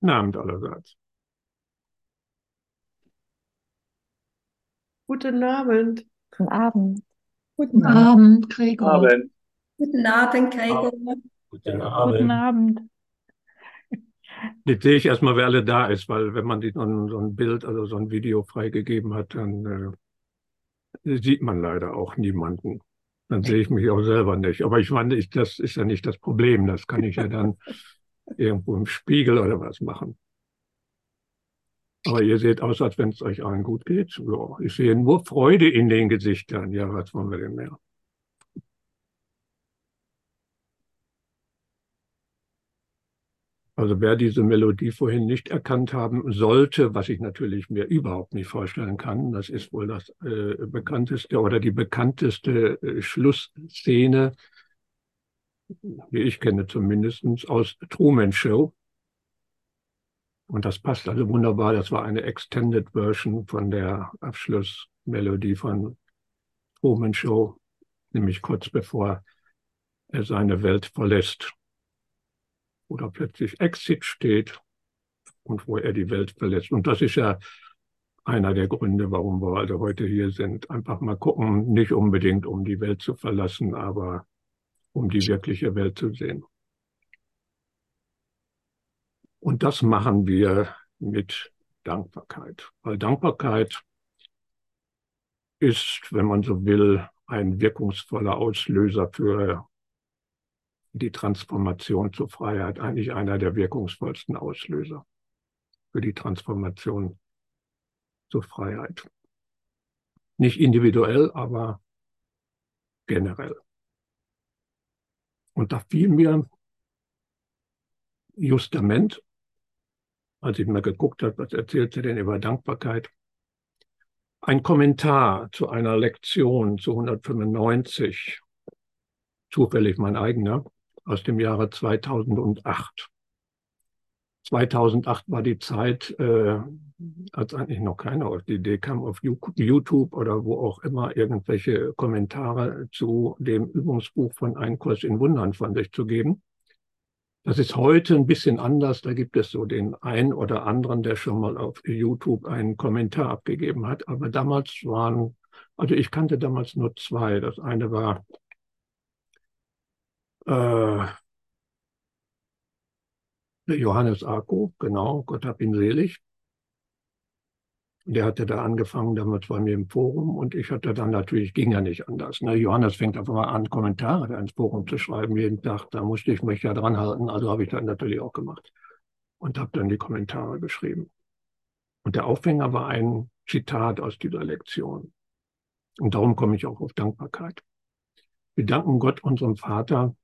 Guten Abend allerseits. Guten Abend. Guten Abend. Guten Abend, Gregor. Abend. Guten Abend, Gregor. Guten Guten Abend. Abend. Jetzt sehe ich erstmal, wer alle da ist, weil wenn man die, so, ein, so ein Bild, also so ein Video freigegeben hat, dann äh, sieht man leider auch niemanden. Dann sehe ich mich auch selber nicht. Aber ich meine, ich, das ist ja nicht das Problem. Das kann ich ja dann irgendwo im Spiegel oder was machen. Aber ihr seht aus, als wenn es euch allen gut geht. Ja, ich sehe nur Freude in den Gesichtern. Ja, was wollen wir denn mehr? Also wer diese Melodie vorhin nicht erkannt haben sollte, was ich natürlich mir überhaupt nicht vorstellen kann, das ist wohl das äh, bekannteste oder die bekannteste äh, Schlussszene, wie ich kenne zumindest, aus Truman Show. Und das passt also wunderbar. Das war eine Extended Version von der Abschlussmelodie von Truman Show, nämlich kurz bevor er seine Welt verlässt oder plötzlich Exit steht und wo er die Welt verlässt. Und das ist ja einer der Gründe, warum wir also heute hier sind. Einfach mal gucken, nicht unbedingt um die Welt zu verlassen, aber um die wirkliche Welt zu sehen. Und das machen wir mit Dankbarkeit. Weil Dankbarkeit ist, wenn man so will, ein wirkungsvoller Auslöser für die Transformation zur Freiheit, eigentlich einer der wirkungsvollsten Auslöser für die Transformation zur Freiheit. Nicht individuell, aber generell. Und da fiel mir Justament, als ich mal geguckt habe, was erzählt er denn über Dankbarkeit, ein Kommentar zu einer Lektion zu 195, zufällig mein eigener, aus dem Jahre 2008. 2008 war die Zeit, äh, als eigentlich noch keiner auf die Idee kam, auf YouTube oder wo auch immer irgendwelche Kommentare zu dem Übungsbuch von Ein Kurs in Wundern von sich zu geben. Das ist heute ein bisschen anders. Da gibt es so den einen oder anderen, der schon mal auf YouTube einen Kommentar abgegeben hat. Aber damals waren, also ich kannte damals nur zwei. Das eine war äh, Johannes Arco, genau, Gott hab ihn selig. Der hatte da angefangen, damals bei mir im Forum und ich hatte dann natürlich, ging ja nicht anders. Ne? Johannes fängt einfach mal an, Kommentare da ins Forum zu schreiben jeden Tag. Da musste ich mich ja dran halten, also habe ich das natürlich auch gemacht und habe dann die Kommentare geschrieben. Und der Aufhänger war ein Zitat aus dieser Lektion. Und darum komme ich auch auf Dankbarkeit. Wir danken Gott, unserem Vater,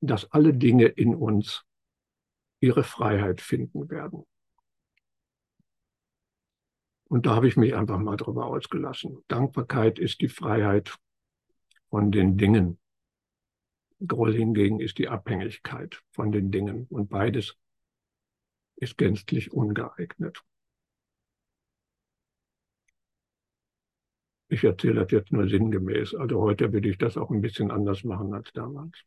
dass alle Dinge in uns ihre Freiheit finden werden. Und da habe ich mich einfach mal drüber ausgelassen. Dankbarkeit ist die Freiheit von den Dingen. Groll hingegen ist die Abhängigkeit von den Dingen. Und beides ist gänzlich ungeeignet. Ich erzähle das jetzt nur sinngemäß. Also heute würde ich das auch ein bisschen anders machen als damals.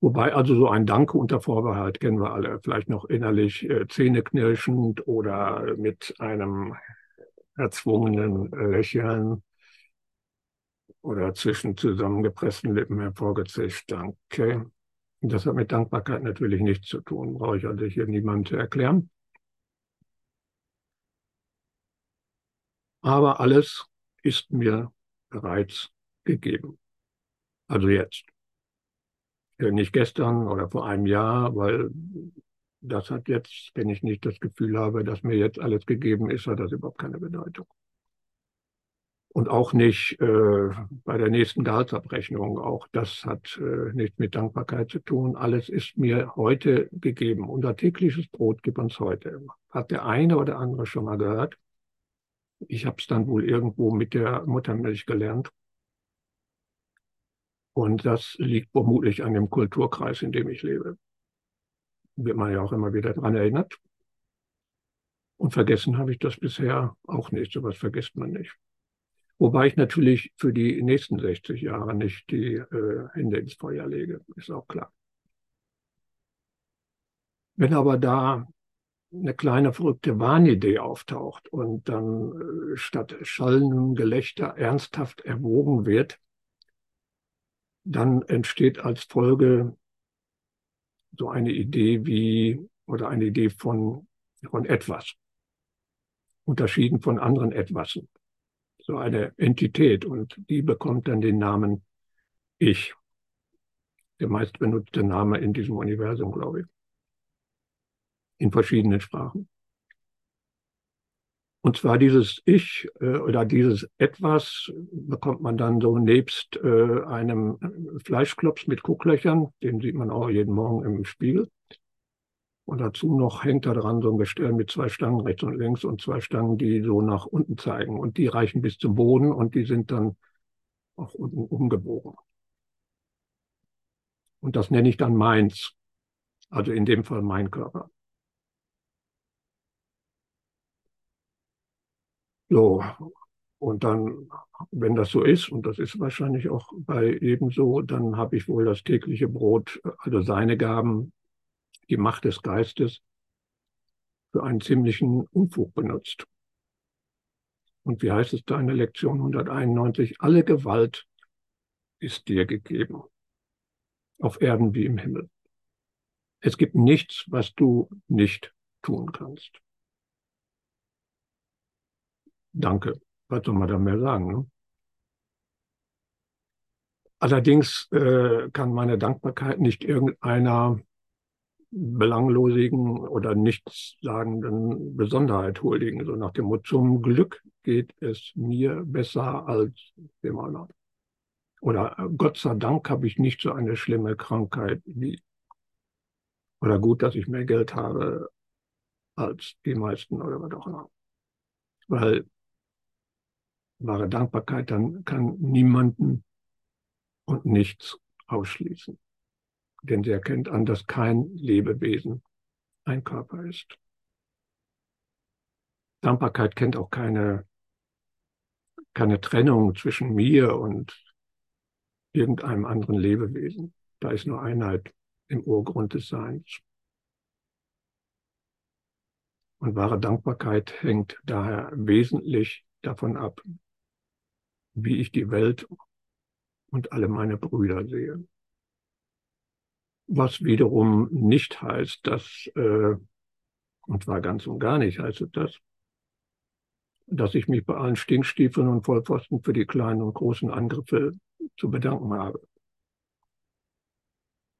Wobei also so ein Danke unter Vorbehalt kennen wir alle, vielleicht noch innerlich äh, zähneknirschend oder mit einem erzwungenen Lächeln oder zwischen zusammengepressten Lippen hervorgezischt. Danke. Das hat mit Dankbarkeit natürlich nichts zu tun, brauche ich also hier niemandem zu erklären. Aber alles ist mir bereits gegeben. Also jetzt nicht gestern oder vor einem Jahr, weil das hat jetzt, wenn ich nicht das Gefühl habe, dass mir jetzt alles gegeben ist, hat das überhaupt keine Bedeutung. Und auch nicht äh, bei der nächsten Gehaltsabrechnung. Auch das hat äh, nichts mit Dankbarkeit zu tun. Alles ist mir heute gegeben. Unser tägliches Brot gibt uns heute. Hat der eine oder andere schon mal gehört? Ich habe es dann wohl irgendwo mit der Muttermilch gelernt. Und das liegt vermutlich an dem Kulturkreis, in dem ich lebe. Wird man ja auch immer wieder daran erinnert. Und vergessen habe ich das bisher auch nicht. So was vergisst man nicht. Wobei ich natürlich für die nächsten 60 Jahre nicht die äh, Hände ins Feuer lege, ist auch klar. Wenn aber da eine kleine verrückte Wahnidee auftaucht und dann äh, statt schallendem Gelächter ernsthaft erwogen wird, dann entsteht als Folge so eine Idee wie oder eine Idee von, von etwas, unterschieden von anderen Etwasen. So eine Entität und die bekommt dann den Namen Ich. Der meist benutzte Name in diesem Universum, glaube ich in verschiedenen Sprachen. Und zwar dieses Ich äh, oder dieses Etwas bekommt man dann so nebst äh, einem Fleischklops mit Gucklöchern, den sieht man auch jeden Morgen im Spiegel. Und dazu noch hängt da dran so ein Gestell mit zwei Stangen rechts und links und zwei Stangen, die so nach unten zeigen. Und die reichen bis zum Boden und die sind dann auch unten umgebogen. Und das nenne ich dann meins. Also in dem Fall mein Körper. So, und dann, wenn das so ist, und das ist wahrscheinlich auch bei ebenso, dann habe ich wohl das tägliche Brot, also seine Gaben, die Macht des Geistes, für einen ziemlichen Unfug benutzt. Und wie heißt es da in der Lektion 191? Alle Gewalt ist dir gegeben, auf Erden wie im Himmel. Es gibt nichts, was du nicht tun kannst. Danke. Was soll man da mehr sagen? Ne? Allerdings äh, kann meine Dankbarkeit nicht irgendeiner belanglosigen oder nichtssagenden Besonderheit huldigen. So nach dem Motto, zum Glück geht es mir besser als dem anderen. Oder äh, Gott sei Dank habe ich nicht so eine schlimme Krankheit wie. Oder gut, dass ich mehr Geld habe als die meisten oder was auch immer. Weil wahre Dankbarkeit, dann kann niemanden und nichts ausschließen. Denn sie erkennt an, dass kein Lebewesen ein Körper ist. Dankbarkeit kennt auch keine, keine Trennung zwischen mir und irgendeinem anderen Lebewesen. Da ist nur Einheit im Urgrund des Seins. Und wahre Dankbarkeit hängt daher wesentlich davon ab, wie ich die Welt und alle meine Brüder sehe. Was wiederum nicht heißt, dass, äh, und zwar ganz und gar nicht heißt es das, dass ich mich bei allen Stinkstiefeln und Vollpfosten für die kleinen und großen Angriffe zu bedanken habe.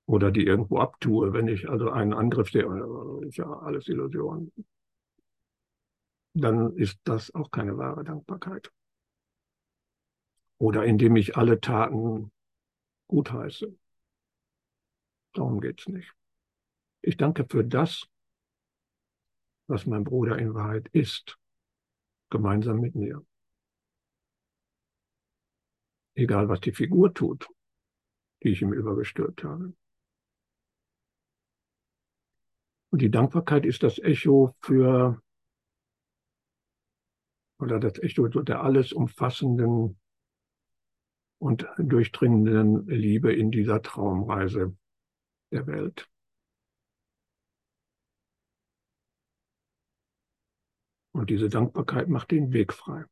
Oder die irgendwo abtue, wenn ich also einen Angriff sehe, ist ja alles Illusion. Dann ist das auch keine wahre Dankbarkeit oder indem ich alle Taten gutheiße. Darum geht's nicht. Ich danke für das, was mein Bruder in Wahrheit ist, gemeinsam mit mir. Egal, was die Figur tut, die ich ihm übergestülpt habe. Und die Dankbarkeit ist das Echo für, oder das Echo der alles umfassenden und durchdringenden Liebe in dieser Traumreise der Welt. Und diese Dankbarkeit macht den Weg frei.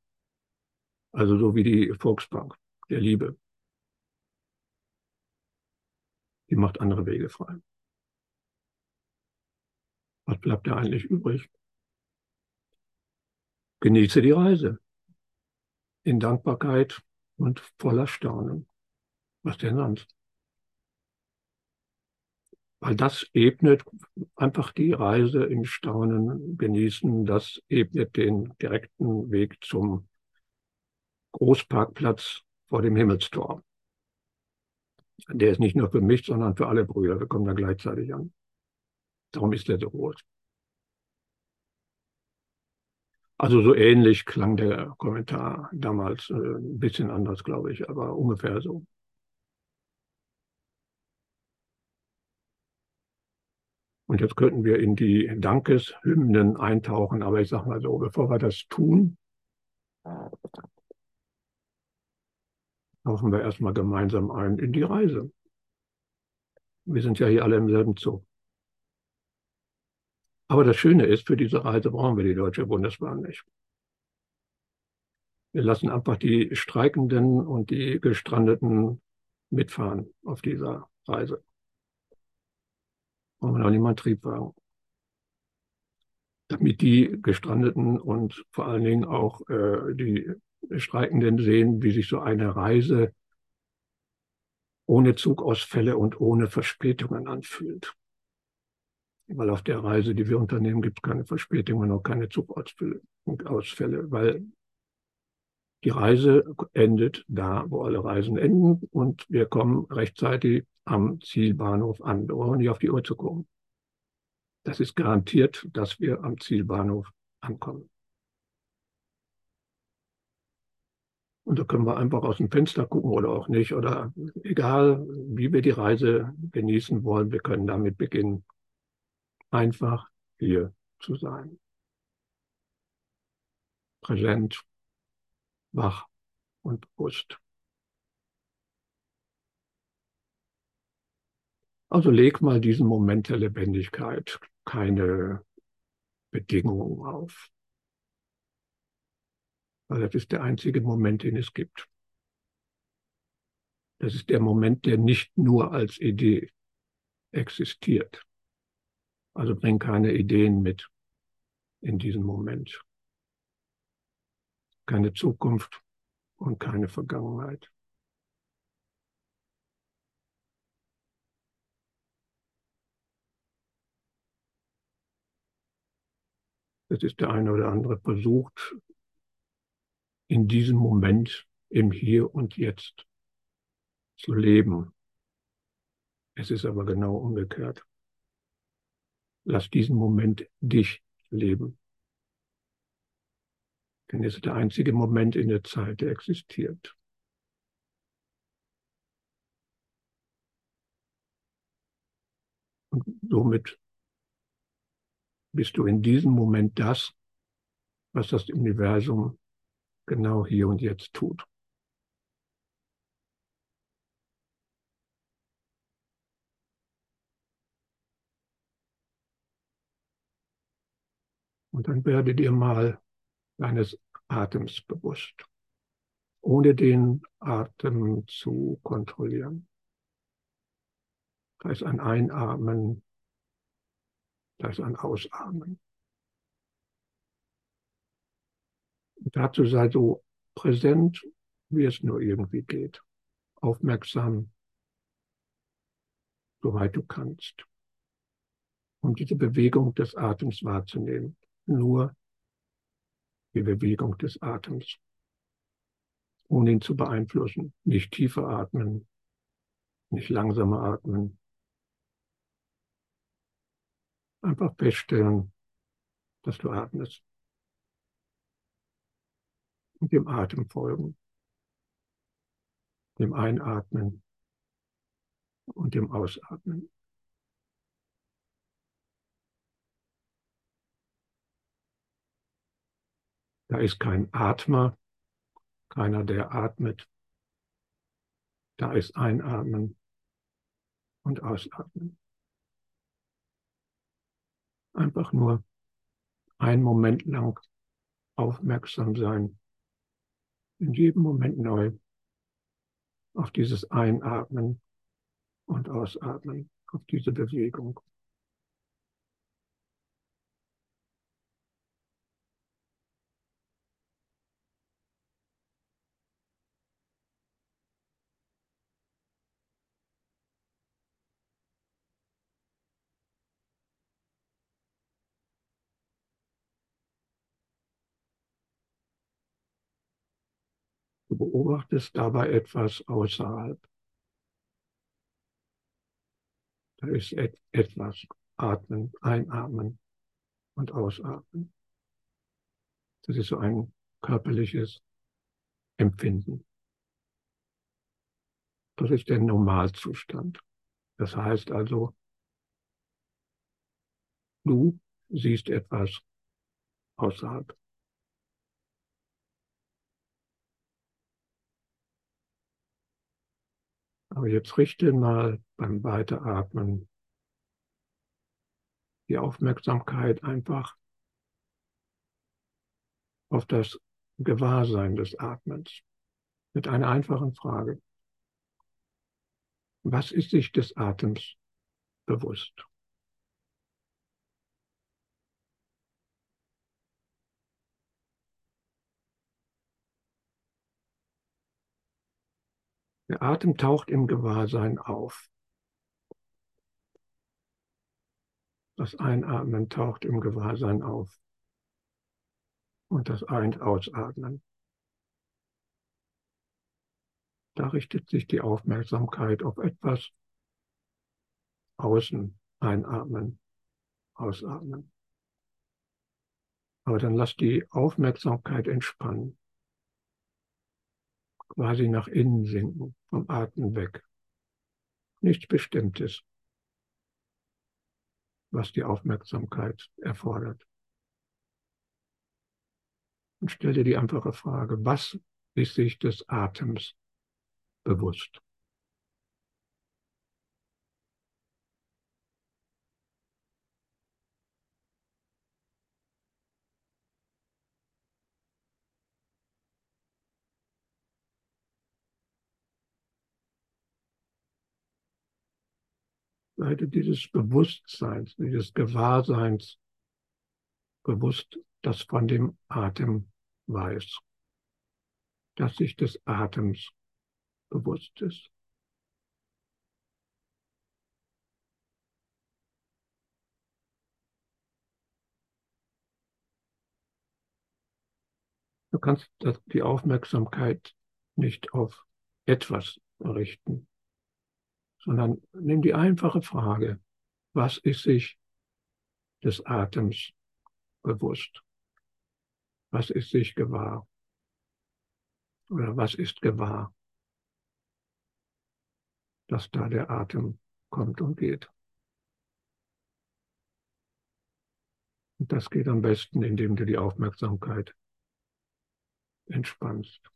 Also so wie die Volksbank der Liebe. Die macht andere Wege frei. Was bleibt da eigentlich übrig? Genieße die Reise in Dankbarkeit und voller Staunen. Was denn sonst? Weil das ebnet einfach die Reise im Staunen genießen, das ebnet den direkten Weg zum Großparkplatz vor dem Himmelstor. Der ist nicht nur für mich, sondern für alle Brüder. Wir kommen da gleichzeitig an. Darum ist er so groß. Also so ähnlich klang der Kommentar damals, äh, ein bisschen anders, glaube ich, aber ungefähr so. Und jetzt könnten wir in die Dankeshymnen eintauchen, aber ich sage mal so, bevor wir das tun, tauchen wir erstmal gemeinsam ein in die Reise. Wir sind ja hier alle im selben Zug. Aber das Schöne ist, für diese Reise brauchen wir die Deutsche Bundesbahn nicht. Wir lassen einfach die Streikenden und die Gestrandeten mitfahren auf dieser Reise. Brauchen wir noch niemand Triebwagen. Damit die Gestrandeten und vor allen Dingen auch äh, die Streikenden sehen, wie sich so eine Reise ohne Zugausfälle und ohne Verspätungen anfühlt. Weil auf der Reise, die wir unternehmen, gibt es keine Verspätungen und keine Zugausfälle, weil die Reise endet da, wo alle Reisen enden und wir kommen rechtzeitig am Zielbahnhof an. Wir brauchen nicht auf die Uhr zu gucken. Das ist garantiert, dass wir am Zielbahnhof ankommen. Und da können wir einfach aus dem Fenster gucken oder auch nicht. Oder egal, wie wir die Reise genießen wollen, wir können damit beginnen, einfach hier zu sein. Präsent, wach und bewusst. Also leg mal diesen Moment der Lebendigkeit keine Bedingungen auf. Weil das ist der einzige Moment, den es gibt. Das ist der Moment, der nicht nur als Idee existiert. Also bring keine Ideen mit in diesen Moment. Keine Zukunft und keine Vergangenheit. Das ist der eine oder andere versucht, in diesem Moment im Hier und Jetzt zu leben. Es ist aber genau umgekehrt. Lass diesen Moment dich leben. Denn es ist der einzige Moment in der Zeit, der existiert. Und somit bist du in diesem Moment das, was das Universum genau hier und jetzt tut. Und dann werde dir mal deines Atems bewusst, ohne den Atem zu kontrollieren. Da ist ein Einatmen, da ist ein Ausatmen. dazu sei so präsent, wie es nur irgendwie geht. Aufmerksam, soweit du kannst. Um diese Bewegung des Atems wahrzunehmen. Nur die Bewegung des Atems. Ohne ihn zu beeinflussen. Nicht tiefer atmen, nicht langsamer atmen. Einfach feststellen, dass du atmest und dem Atem folgen, dem Einatmen und dem Ausatmen. Da ist kein Atmer, keiner, der atmet. Da ist Einatmen und Ausatmen. Einfach nur einen Moment lang aufmerksam sein in jedem Moment neu auf dieses Einatmen und Ausatmen, auf diese Bewegung. Beobachtest dabei etwas außerhalb. Da ist et etwas. Atmen, einatmen und ausatmen. Das ist so ein körperliches Empfinden. Das ist der Normalzustand. Das heißt also, du siehst etwas außerhalb. Aber jetzt richte mal beim Weiteratmen die Aufmerksamkeit einfach auf das Gewahrsein des Atmens mit einer einfachen Frage. Was ist sich des Atems bewusst? Der Atem taucht im Gewahrsein auf. Das Einatmen taucht im Gewahrsein auf und das Ein- Ausatmen. Da richtet sich die Aufmerksamkeit auf etwas außen einatmen, ausatmen. Aber dann lass die Aufmerksamkeit entspannen, quasi nach innen sinken, vom Atmen weg. Nichts Bestimmtes, was die Aufmerksamkeit erfordert. Und stell dir die einfache Frage, was ist sich des Atems bewusst? Seite dieses Bewusstseins, dieses Gewahrseins bewusst, das von dem Atem weiß, dass sich des Atems bewusst ist. Du kannst die Aufmerksamkeit nicht auf etwas richten, sondern nimm die einfache Frage, was ist sich des Atems bewusst? Was ist sich gewahr? Oder was ist gewahr? Dass da der Atem kommt und geht. Und das geht am besten, indem du die Aufmerksamkeit entspannst.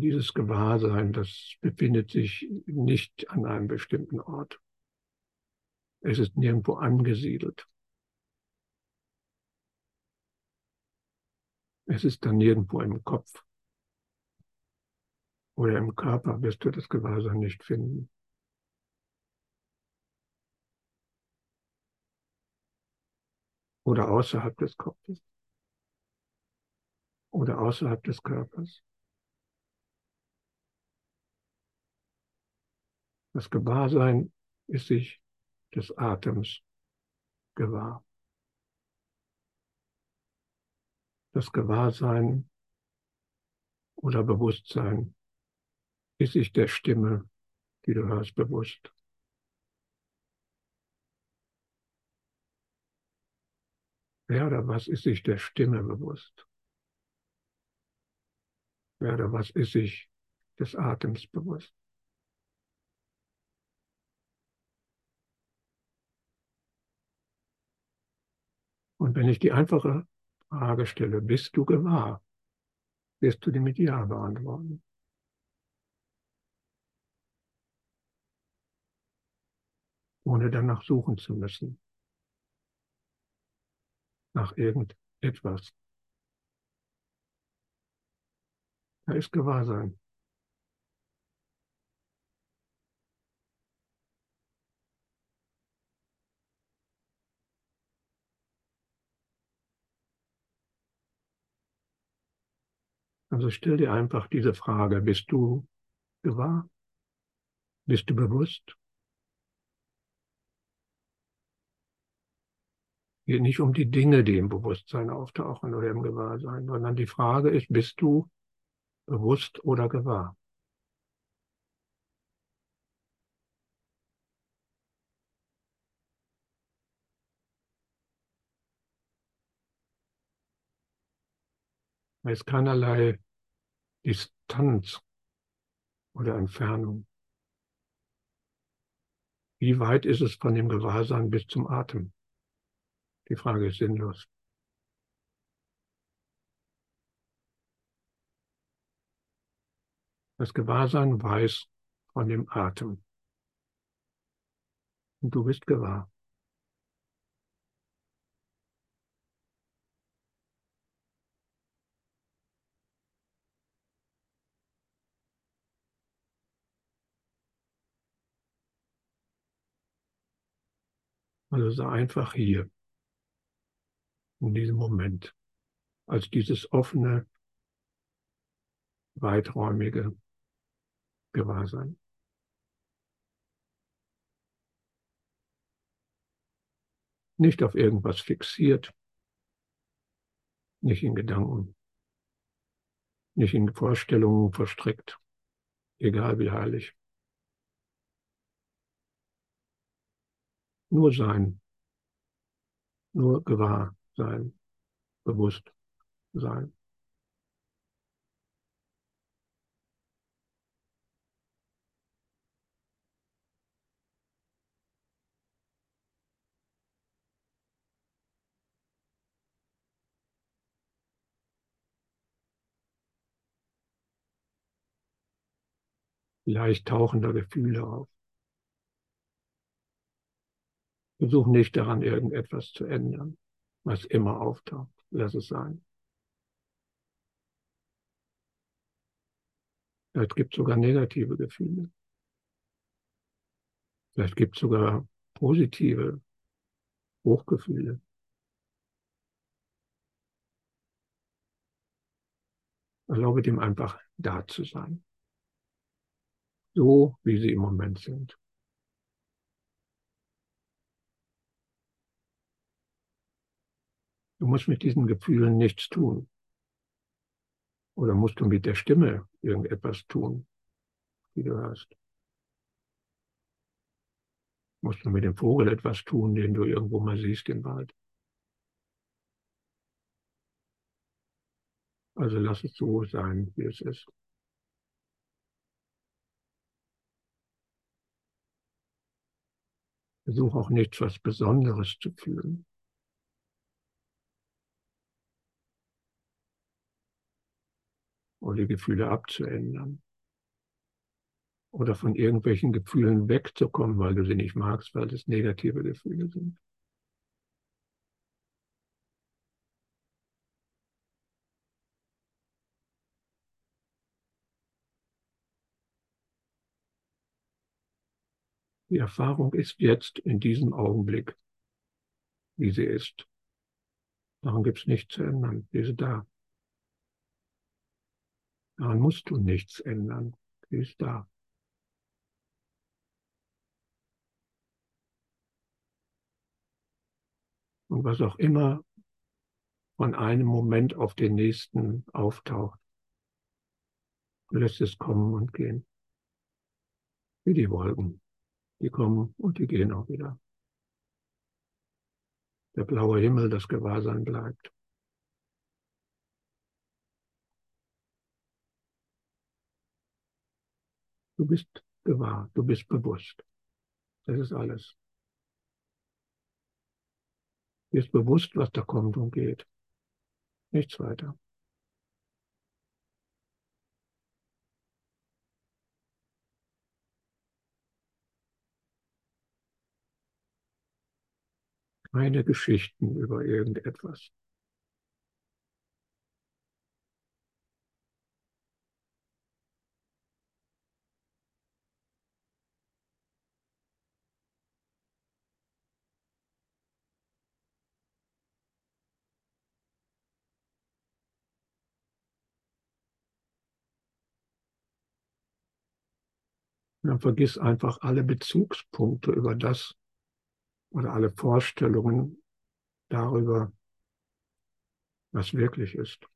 Dieses Gewahrsein, das befindet sich nicht an einem bestimmten Ort. Es ist nirgendwo angesiedelt. Es ist dann nirgendwo im Kopf oder im Körper wirst du das Gewahrsein nicht finden. Oder außerhalb des Kopfes. Oder außerhalb des Körpers. Das Gewahrsein ist sich des Atems gewahr. Das Gewahrsein oder Bewusstsein ist sich der Stimme, die du hörst, bewusst. Wer oder was ist sich der Stimme bewusst? Wer oder was ist sich des Atems bewusst? Und wenn ich die einfache Frage stelle, bist du gewahr, wirst du die mit Ja beantworten. Ohne danach suchen zu müssen. Nach irgendetwas. Da ist Gewahrsein. Also stell dir einfach diese Frage, bist du gewahr? Bist du bewusst? Geht nicht um die Dinge, die im Bewusstsein auftauchen oder im Gewahrsein, sondern die Frage ist, bist du bewusst oder gewahr? Da ist keinerlei Distanz oder Entfernung. Wie weit ist es von dem Gewahrsein bis zum Atem? Die Frage ist sinnlos. Das Gewahrsein weiß von dem Atem. Und du bist gewahr. Also sei einfach hier, in diesem Moment, als dieses offene, weiträumige Gewahrsein. Nicht auf irgendwas fixiert, nicht in Gedanken, nicht in Vorstellungen verstrickt, egal wie heilig. Nur sein, nur gewahr sein, bewusst sein. leicht tauchender Gefühle auf. Versuch nicht daran, irgendetwas zu ändern, was immer auftaucht. Lass es sein. Vielleicht gibt es sogar negative Gefühle. Vielleicht gibt es sogar positive Hochgefühle. Erlaube dem einfach da zu sein so wie sie im Moment sind. Du musst mit diesen Gefühlen nichts tun. Oder musst du mit der Stimme irgendetwas tun, die du hast. Musst du mit dem Vogel etwas tun, den du irgendwo mal siehst im Wald. Also lass es so sein, wie es ist. Versuch auch nichts was Besonderes zu fühlen. Oder die Gefühle abzuändern. Oder von irgendwelchen Gefühlen wegzukommen, weil du sie nicht magst, weil es negative Gefühle sind. Die Erfahrung ist jetzt in diesem Augenblick, wie sie ist. Daran gibt es nichts zu ändern. Sie ist da. Daran musst du nichts ändern. Sie ist da. Und was auch immer von einem Moment auf den nächsten auftaucht, lässt es kommen und gehen. Wie die Wolken. Die kommen und die gehen auch wieder. Der blaue Himmel, das Gewahrsein bleibt. Du bist gewahr, du bist bewusst. Das ist alles. Du bist bewusst, was da kommt und geht. Nichts weiter. keine Geschichten über irgendetwas. Dann vergiss einfach alle Bezugspunkte über das, oder alle Vorstellungen darüber, was wirklich ist.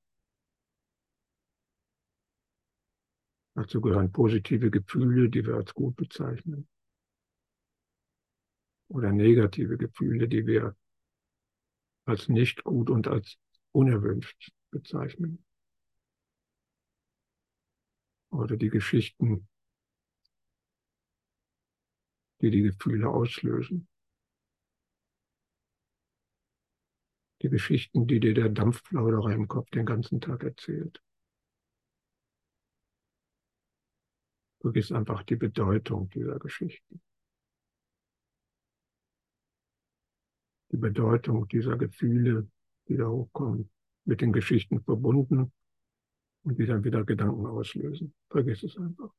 Dazu gehören positive Gefühle, die wir als gut bezeichnen. Oder negative Gefühle, die wir als nicht gut und als unerwünscht bezeichnen. Oder die Geschichten, die die Gefühle auslösen. die Geschichten, die dir der Dampfplauderer im Kopf den ganzen Tag erzählt. vergiss einfach die Bedeutung dieser Geschichten. Die Bedeutung dieser Gefühle, die da hochkommen, mit den Geschichten verbunden und die dann wieder Gedanken auslösen. Vergiss es einfach.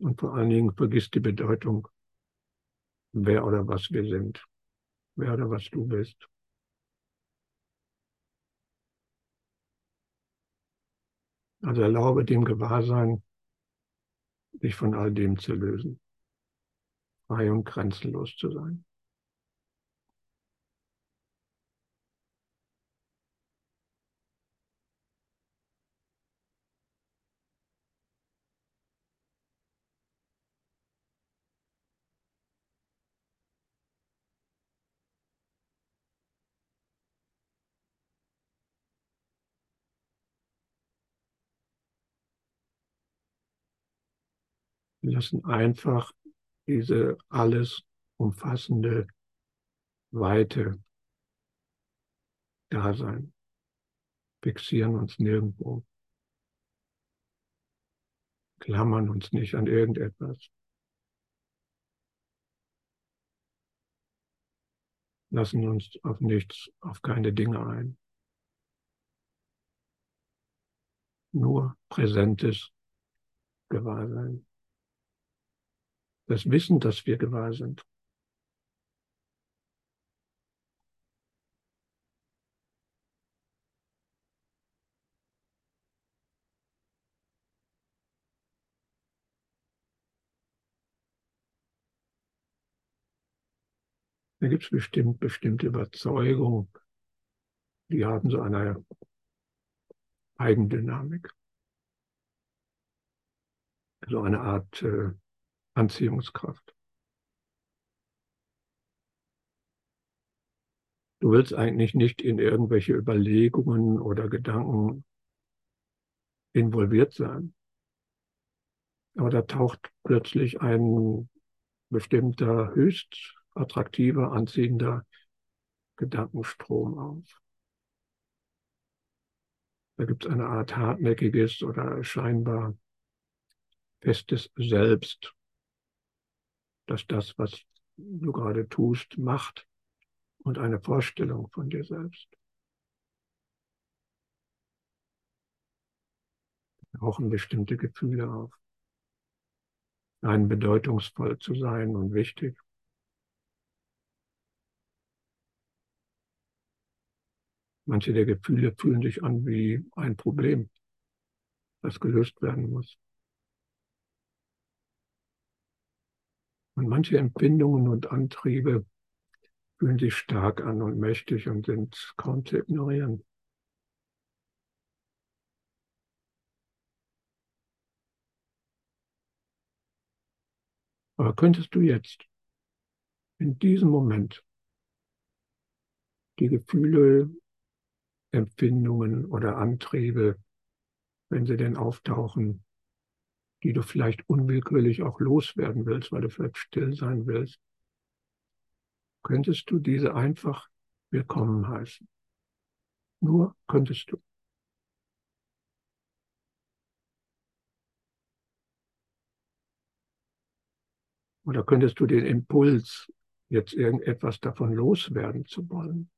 Und vor allen Dingen vergiss die Bedeutung, wer oder was wir sind, wer oder was du bist. Also erlaube dem Gewahrsein, sich von all dem zu lösen, frei und grenzenlos zu sein. Lassen einfach diese alles umfassende Weite da sein. Fixieren uns nirgendwo. Klammern uns nicht an irgendetwas. Lassen uns auf nichts, auf keine Dinge ein. Nur präsentes Gewahrsein das Wissen, dass wir gewahr sind. Da gibt es bestimmt bestimmte Überzeugungen, die haben so eine Eigendynamik. So eine Art äh, Anziehungskraft. Du willst eigentlich nicht in irgendwelche Überlegungen oder Gedanken involviert sein. Aber da taucht plötzlich ein bestimmter, höchst attraktiver, anziehender Gedankenstrom auf. Da gibt es eine Art hartnäckiges oder scheinbar festes Selbst, dass das, was du gerade tust, macht und eine Vorstellung von dir selbst. Wir brauchen bestimmte Gefühle auf. Einen bedeutungsvoll zu sein und wichtig. Manche der Gefühle fühlen sich an wie ein Problem, das gelöst werden muss. Und manche Empfindungen und Antriebe fühlen sich stark an und mächtig und sind kaum zu ignorieren. Aber könntest du jetzt in diesem Moment die Gefühle, Empfindungen oder Antriebe, wenn sie denn auftauchen, die du vielleicht unwillkürlich auch loswerden willst, weil du vielleicht still sein willst, könntest du diese einfach willkommen heißen. Nur könntest du. Oder könntest du den Impuls, jetzt irgendetwas davon loswerden zu wollen,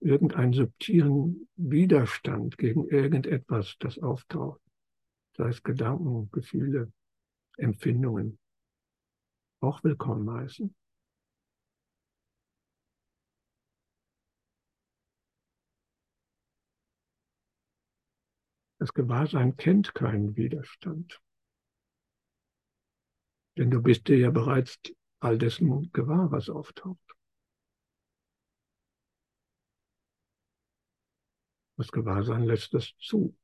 irgendeinen subtilen Widerstand gegen irgendetwas, das auftaucht, sei es Gedanken, Gefühle, Empfindungen, auch willkommen heißen. Das Gewahrsein kennt keinen Widerstand. Denn du bist dir ja bereits all dessen gewahr, was auftaucht. Das Gewahrsein lässt es zu.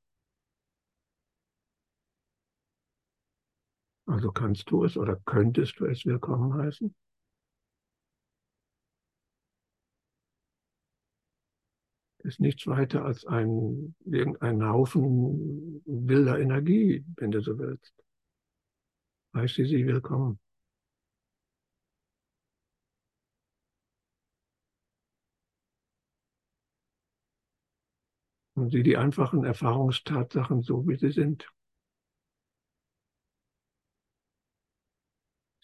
Also kannst du es oder könntest du es willkommen heißen? ist nichts weiter als ein, irgendein Haufen wilder Energie, wenn du so willst. Heißt sie sie willkommen. Und und sieh die einfachen Erfahrungstatsachen so, wie sie sind.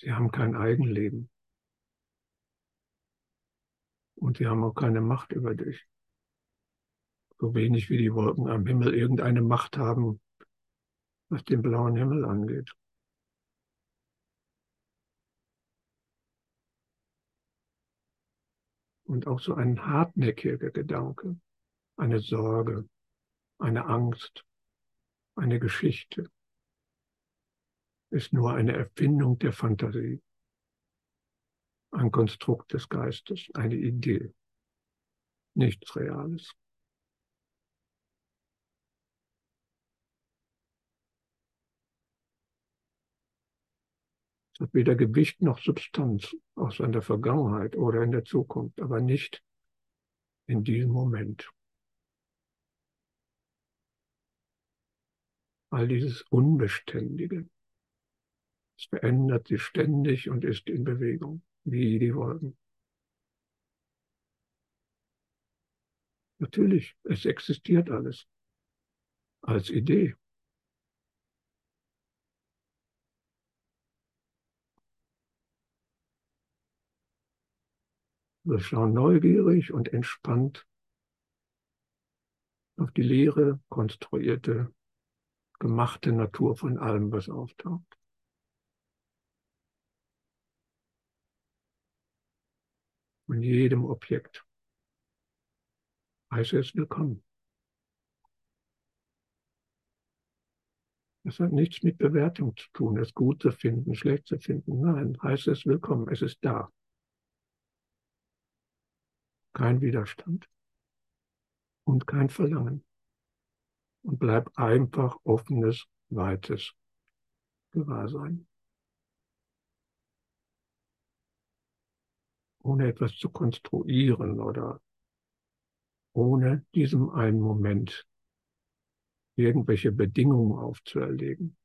Sie haben kein Eigenleben. Und sie haben auch keine Macht über dich. So wenig wie die Wolken am Himmel irgendeine Macht haben, was den blauen Himmel angeht. Und auch so ein hartnäckiger Gedanke, eine Sorge, eine Angst, eine Geschichte ist nur eine Erfindung der Fantasie, ein Konstrukt des Geistes, eine Idee, nichts Reales. Es hat weder Gewicht noch Substanz aus einer Vergangenheit oder in der Zukunft, aber nicht in diesem Moment. All dieses Unbeständige, es verändert sich ständig und ist in Bewegung, wie die Wolken. Natürlich, es existiert alles als Idee. Wir schauen neugierig und entspannt auf die leere, konstruierte, gemachte Natur von allem, was auftaucht. Von jedem Objekt. Heißt es willkommen. Das hat nichts mit Bewertung zu tun, es gut zu finden, schlecht zu finden. Nein, heißt es willkommen, es ist da kein Widerstand und kein Verlangen. Und bleib einfach offenes, weites Gewahrsein. Ohne etwas zu konstruieren oder ohne diesem einen Moment irgendwelche Bedingungen aufzuerlegen.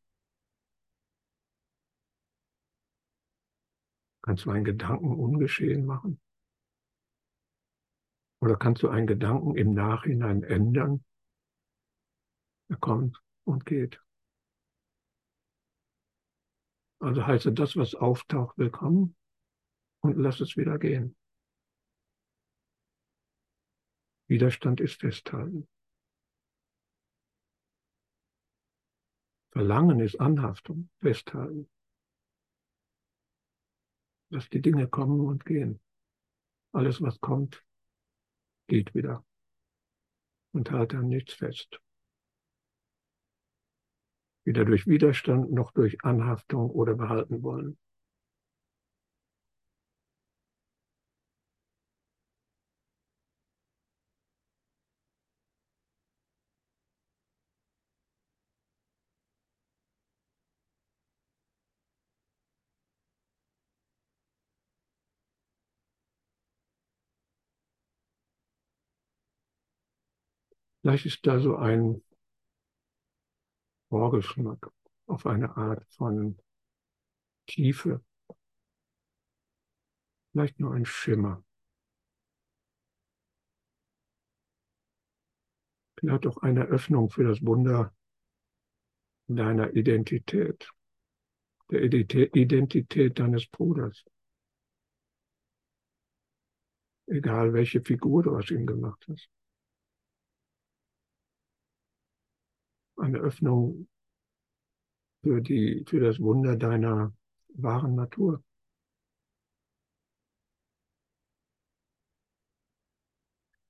Kannst du einen Gedanken ungeschehen machen? Oder kannst du einen Gedanken im Nachhinein ändern? Er kommt und geht. Also heiße das, was auftaucht, willkommen und lass es wieder gehen. Widerstand ist festhalten. Verlangen ist Anhaftung, festhalten. Lass die Dinge kommen und gehen. Alles, was kommt, geht wieder und halte an nichts fest. Weder durch Widerstand noch durch Anhaftung oder behalten wollen. Vielleicht ist da so ein Vorgeschmack auf eine Art von Tiefe. Vielleicht nur ein Schimmer. Vielleicht auch eine Öffnung für das Wunder deiner Identität, der Identität deines Bruders. Egal welche Figur du aus ihm gemacht hast. Eine Öffnung für, die, für das Wunder deiner wahren Natur.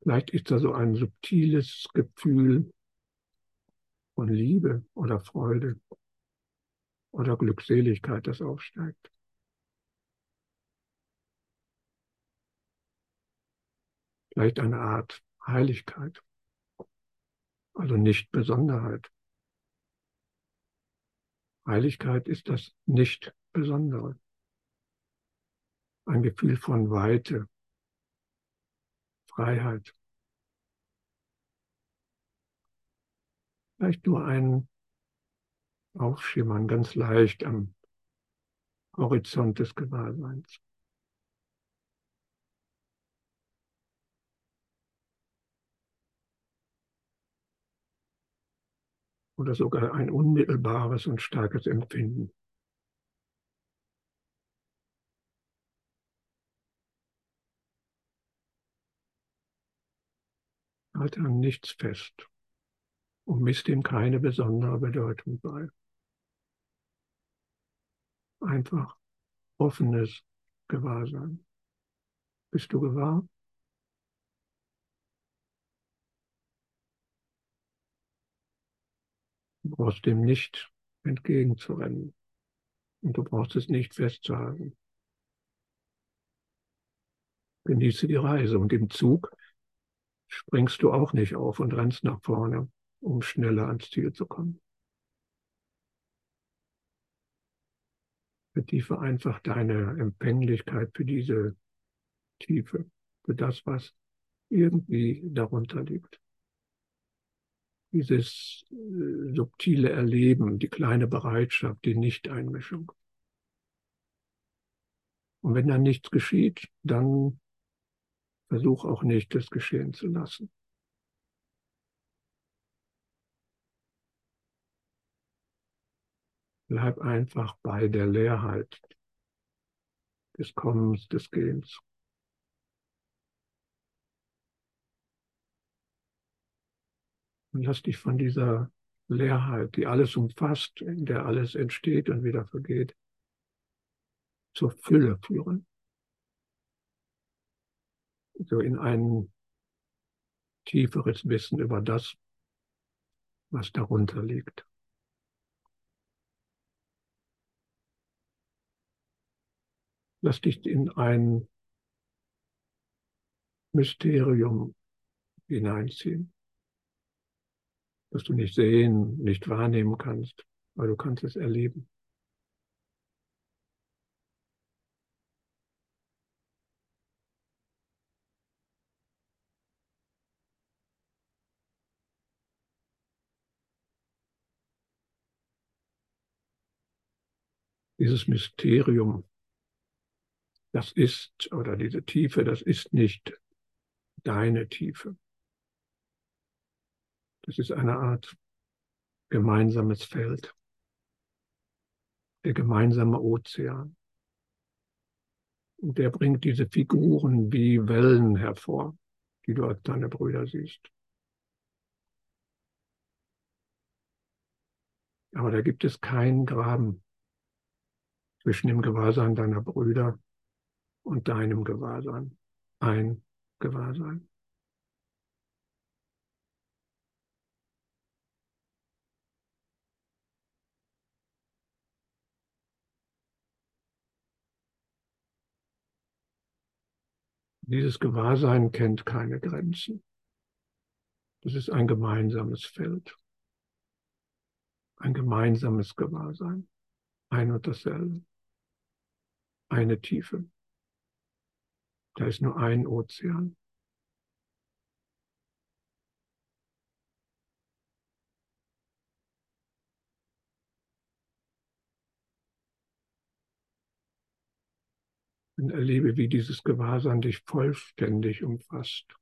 Vielleicht ist da so ein subtiles Gefühl von Liebe oder Freude oder Glückseligkeit, das aufsteigt. Vielleicht eine Art Heiligkeit, also nicht Besonderheit. Heiligkeit ist das Nicht-Besondere. Ein Gefühl von Weite, Freiheit. Vielleicht nur ein Aufschimmern ganz leicht am Horizont des Gewahrseins. Oder sogar ein unmittelbares und starkes Empfinden. Halte an nichts fest und misst ihm keine besondere Bedeutung bei. Einfach offenes Gewahrsein. Bist du gewahr? Du brauchst dem nicht entgegenzurennen. Und du brauchst es nicht festzuhalten. Genieße die Reise und im Zug springst du auch nicht auf und rennst nach vorne, um schneller ans Ziel zu kommen. Vertiefe einfach deine Empfänglichkeit für diese Tiefe, für das, was irgendwie darunter liegt dieses äh, subtile Erleben, die kleine Bereitschaft, die Nichteinmischung. Und wenn dann nichts geschieht, dann versuch auch nicht, es geschehen zu lassen. Bleib einfach bei der Leerheit des Kommens, des Gehens. Und lass dich von dieser Leerheit, die alles umfasst, in der alles entsteht und wieder vergeht, zur Fülle führen. So in ein tieferes Wissen über das, was darunter liegt. Lass dich in ein Mysterium hineinziehen das du nicht sehen, nicht wahrnehmen kannst, weil du kannst es erleben. Dieses Mysterium, das ist, oder diese Tiefe, das ist nicht deine Tiefe. Das ist eine Art gemeinsames Feld, der gemeinsame Ozean. Und der bringt diese Figuren wie Wellen hervor, die du als deine Brüder siehst. Aber da gibt es keinen Graben zwischen dem Gewahrsein deiner Brüder und deinem Gewahrsein. Ein Gewahrsein. Dieses Gewahrsein kennt keine Grenzen. Das ist ein gemeinsames Feld. Ein gemeinsames Gewahrsein. Ein und dasselbe. Eine Tiefe. Da ist nur ein Ozean. Und erlebe, wie dieses Gewahrsein dich vollständig umfasst,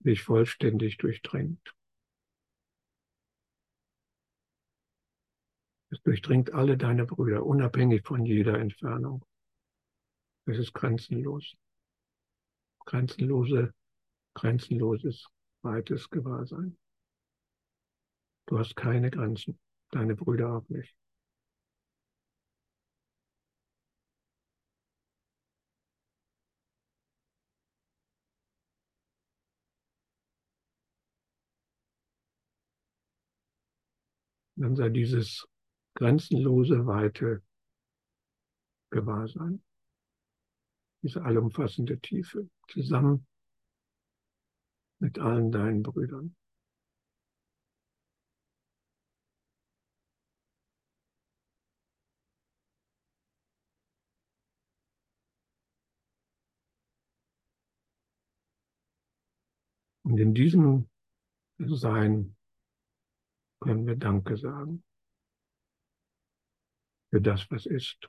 dich vollständig durchdringt. Es durchdringt alle deine Brüder, unabhängig von jeder Entfernung. Es ist grenzenlos. Grenzenlose, grenzenloses, weites Gewahrsein. Du hast keine Grenzen, deine Brüder auch nicht. Dann sei dieses grenzenlose, weite Gewahrsein, diese allumfassende Tiefe, zusammen mit allen deinen Brüdern. Und in diesem Sein können wir Danke sagen für das, was ist.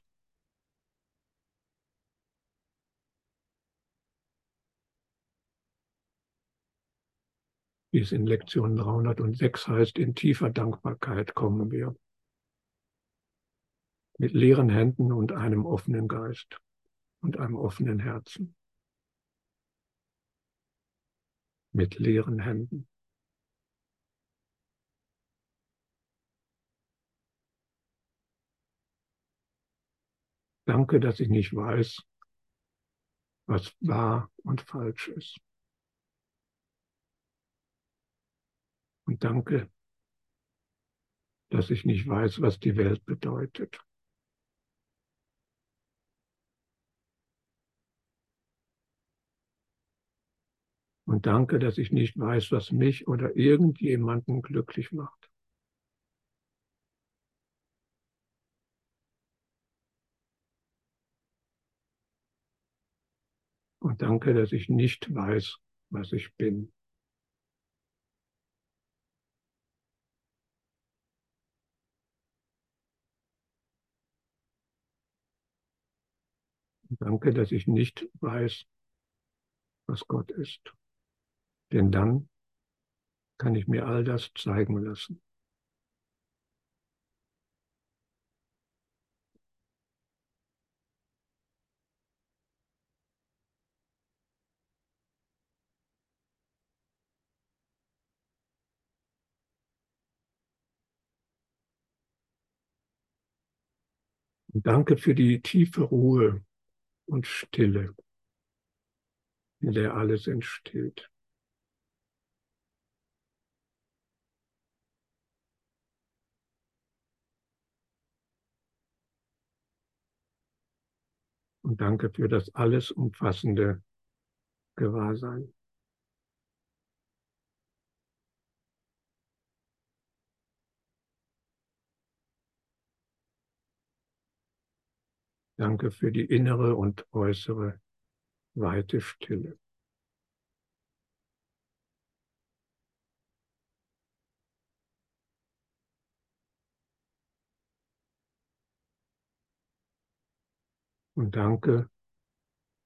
wie es in Lektion 306 heißt, in tiefer Dankbarkeit kommen wir. Mit leeren Händen und einem offenen Geist und einem offenen Herzen. Mit leeren Händen. Danke, dass ich nicht weiß, was wahr und falsch ist. Und danke, dass ich nicht weiß, was die Welt bedeutet. Und danke, dass ich nicht weiß, was mich oder irgendjemanden glücklich macht. Und danke, dass ich nicht weiß, was ich bin. Danke, dass ich nicht weiß, was Gott ist. Denn dann kann ich mir all das zeigen lassen. Und danke für die tiefe Ruhe und Stille, in der alles entsteht. Und danke für das alles umfassende Gewahrsein. Danke für die innere und äußere weite Stille. Und danke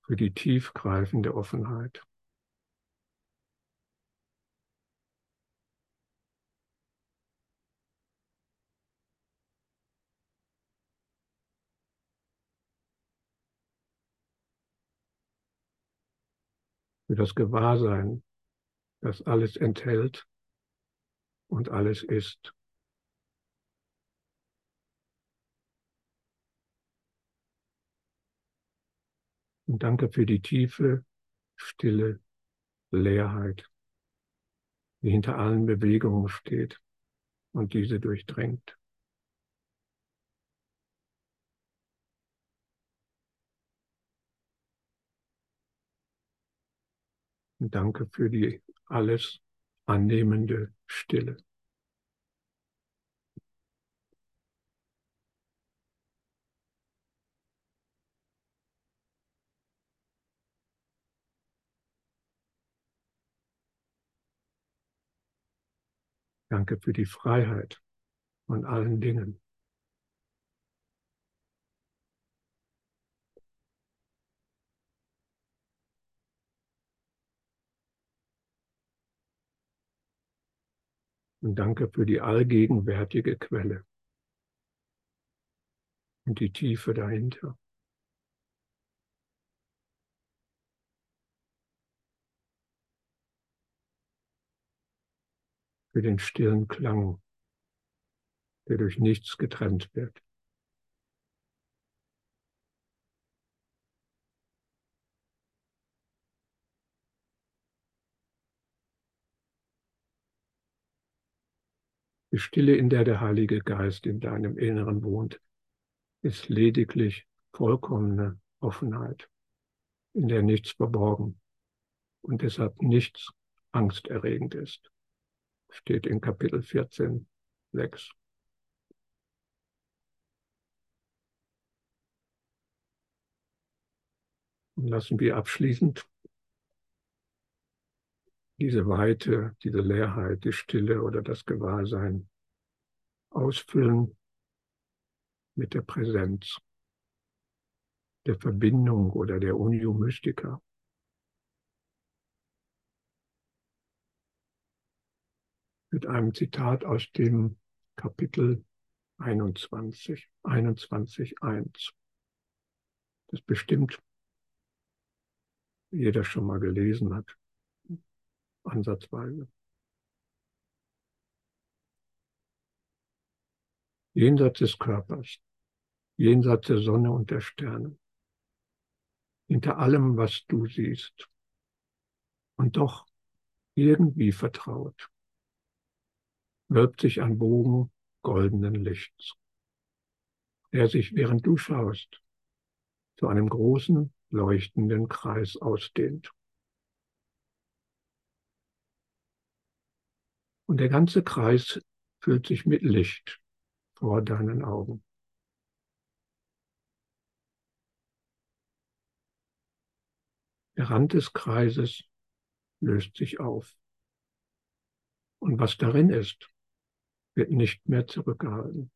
für die tiefgreifende Offenheit. Für das Gewahrsein, das alles enthält und alles ist. Und danke für die tiefe, stille Leerheit, die hinter allen Bewegungen steht und diese durchdrängt. Und danke für die alles annehmende Stille. Danke für die Freiheit von allen Dingen. Und danke für die allgegenwärtige Quelle und die Tiefe dahinter. für den stillen Klang, der durch nichts getrennt wird. Die Stille, in der der Heilige Geist in deinem Inneren wohnt, ist lediglich vollkommene Offenheit, in der nichts verborgen und deshalb nichts angsterregend ist steht in Kapitel 14, 6. Und lassen wir abschließend diese Weite, diese Leerheit, die Stille oder das Gewahrsein ausfüllen mit der Präsenz, der Verbindung oder der Unio Mystica. mit einem Zitat aus dem Kapitel 21, 21.1. Das bestimmt jeder schon mal gelesen hat, ansatzweise. Jenseits des Körpers, jenseits der Sonne und der Sterne, hinter allem, was du siehst, und doch irgendwie vertraut, wölbt sich ein Bogen goldenen Lichts, der sich, während du schaust, zu einem großen leuchtenden Kreis ausdehnt. Und der ganze Kreis füllt sich mit Licht vor deinen Augen. Der Rand des Kreises löst sich auf. Und was darin ist, wird nicht mehr zurückgehalten.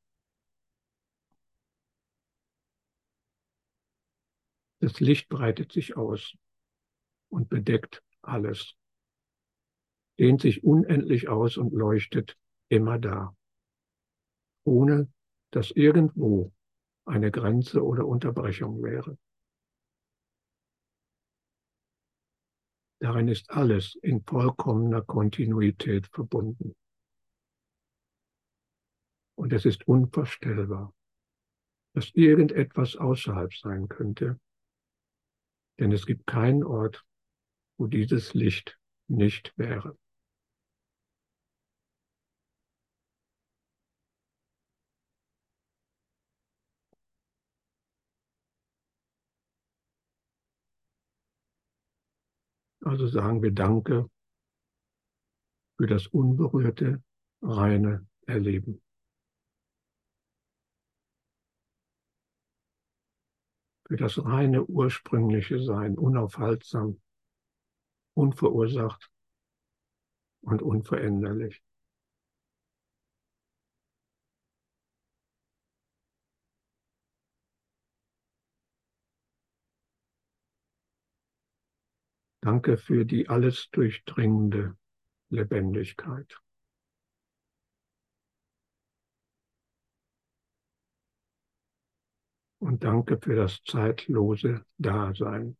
Das Licht breitet sich aus und bedeckt alles, dehnt sich unendlich aus und leuchtet immer da, ohne dass irgendwo eine Grenze oder Unterbrechung wäre. Darin ist alles in vollkommener Kontinuität verbunden. Und es ist unvorstellbar, dass irgendetwas außerhalb sein könnte, denn es gibt keinen Ort, wo dieses Licht nicht wäre. Also sagen wir Danke für das unberührte, reine Erleben. Für das reine, ursprüngliche Sein, unaufhaltsam, unverursacht und unveränderlich. Danke für die alles durchdringende Lebendigkeit. Und danke für das zeitlose Dasein.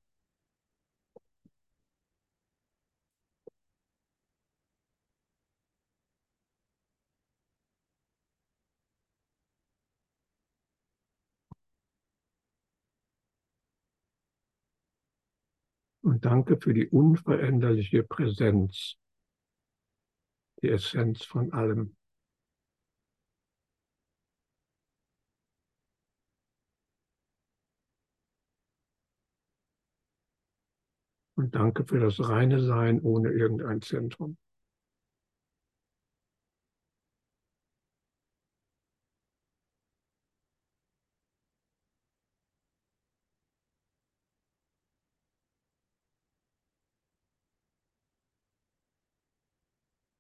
Und danke für die unveränderliche Präsenz, die Essenz von allem. Und danke für das reine Sein ohne irgendein Zentrum.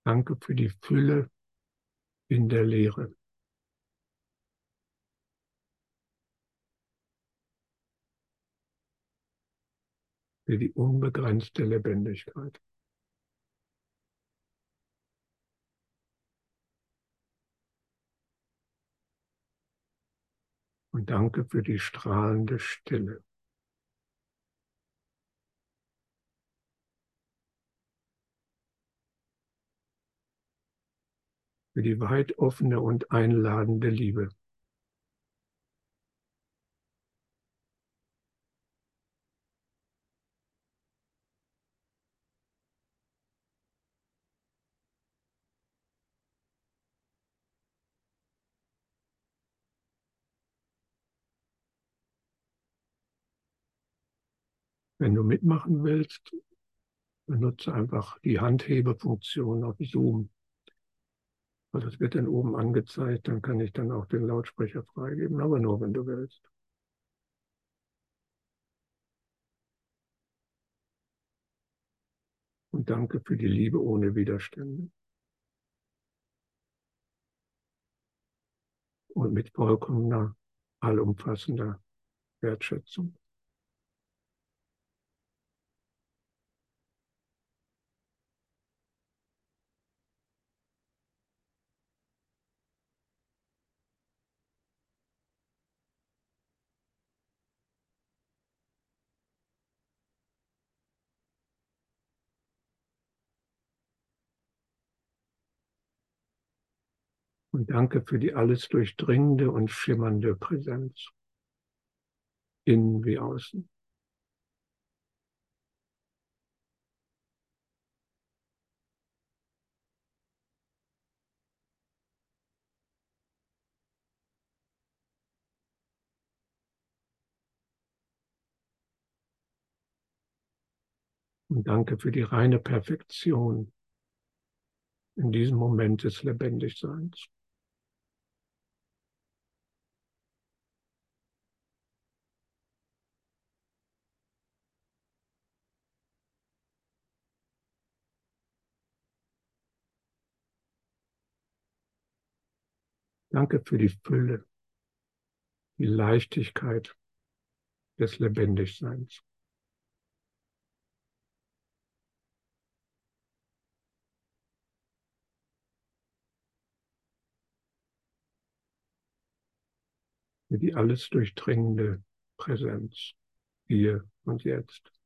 Danke für die Fülle in der Lehre. Für die unbegrenzte Lebendigkeit. Und danke für die strahlende Stille. Für die weit offene und einladende Liebe. Wenn du mitmachen willst, benutze einfach die Handhebefunktion auf Zoom. Weil das wird dann oben angezeigt, dann kann ich dann auch den Lautsprecher freigeben, aber nur, wenn du willst. Und danke für die Liebe ohne Widerstände. Und mit vollkommener, allumfassender Wertschätzung. Und danke für die alles durchdringende und schimmernde Präsenz. Innen wie außen. Und danke für die reine Perfektion in diesem Moment des Lebendigseins. Danke für die Fülle, die Leichtigkeit des Lebendigseins. Für die alles durchdringende Präsenz hier und jetzt.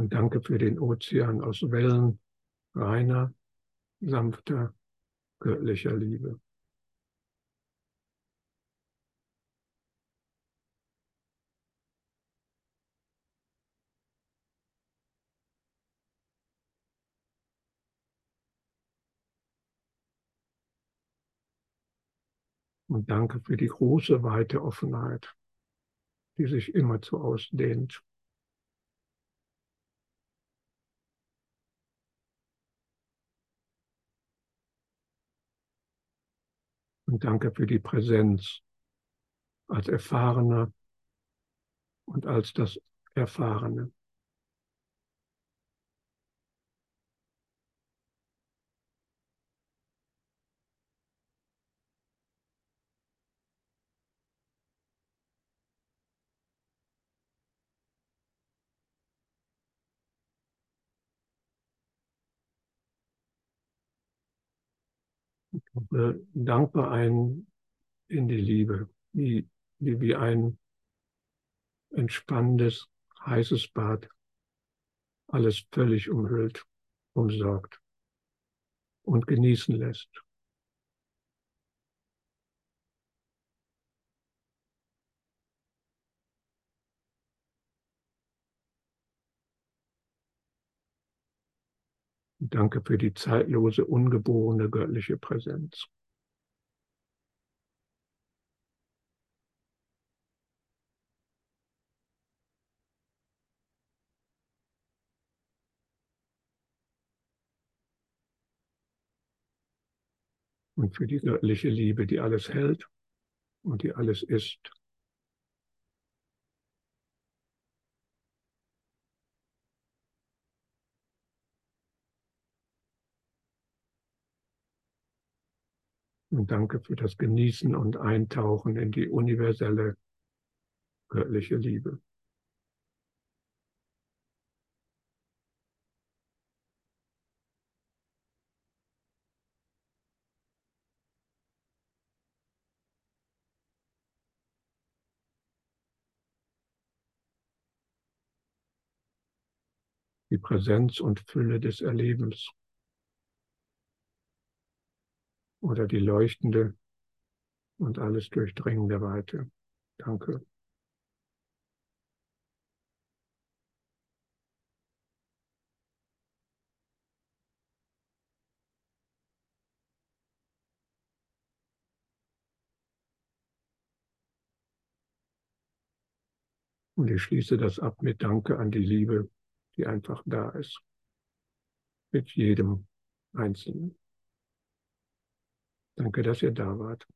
Und danke für den Ozean aus Wellen, reiner, sanfter, göttlicher Liebe. Und danke für die große, weite Offenheit, die sich immerzu ausdehnt. Und danke für die Präsenz als Erfahrener und als das Erfahrene. Äh, dankbar ein in die Liebe, wie, wie, wie ein entspannendes, heißes Bad, alles völlig umhüllt, umsorgt und genießen lässt. Danke für die zeitlose, ungeborene göttliche Präsenz. Und für die göttliche Liebe, die alles hält und die alles ist. Und danke für das Genießen und Eintauchen in die universelle göttliche Liebe. Die Präsenz und Fülle des Erlebens. Oder die leuchtende und alles durchdringende Weite. Danke. Und ich schließe das ab mit Danke an die Liebe, die einfach da ist. Mit jedem Einzelnen. Danke, dass ihr da wart.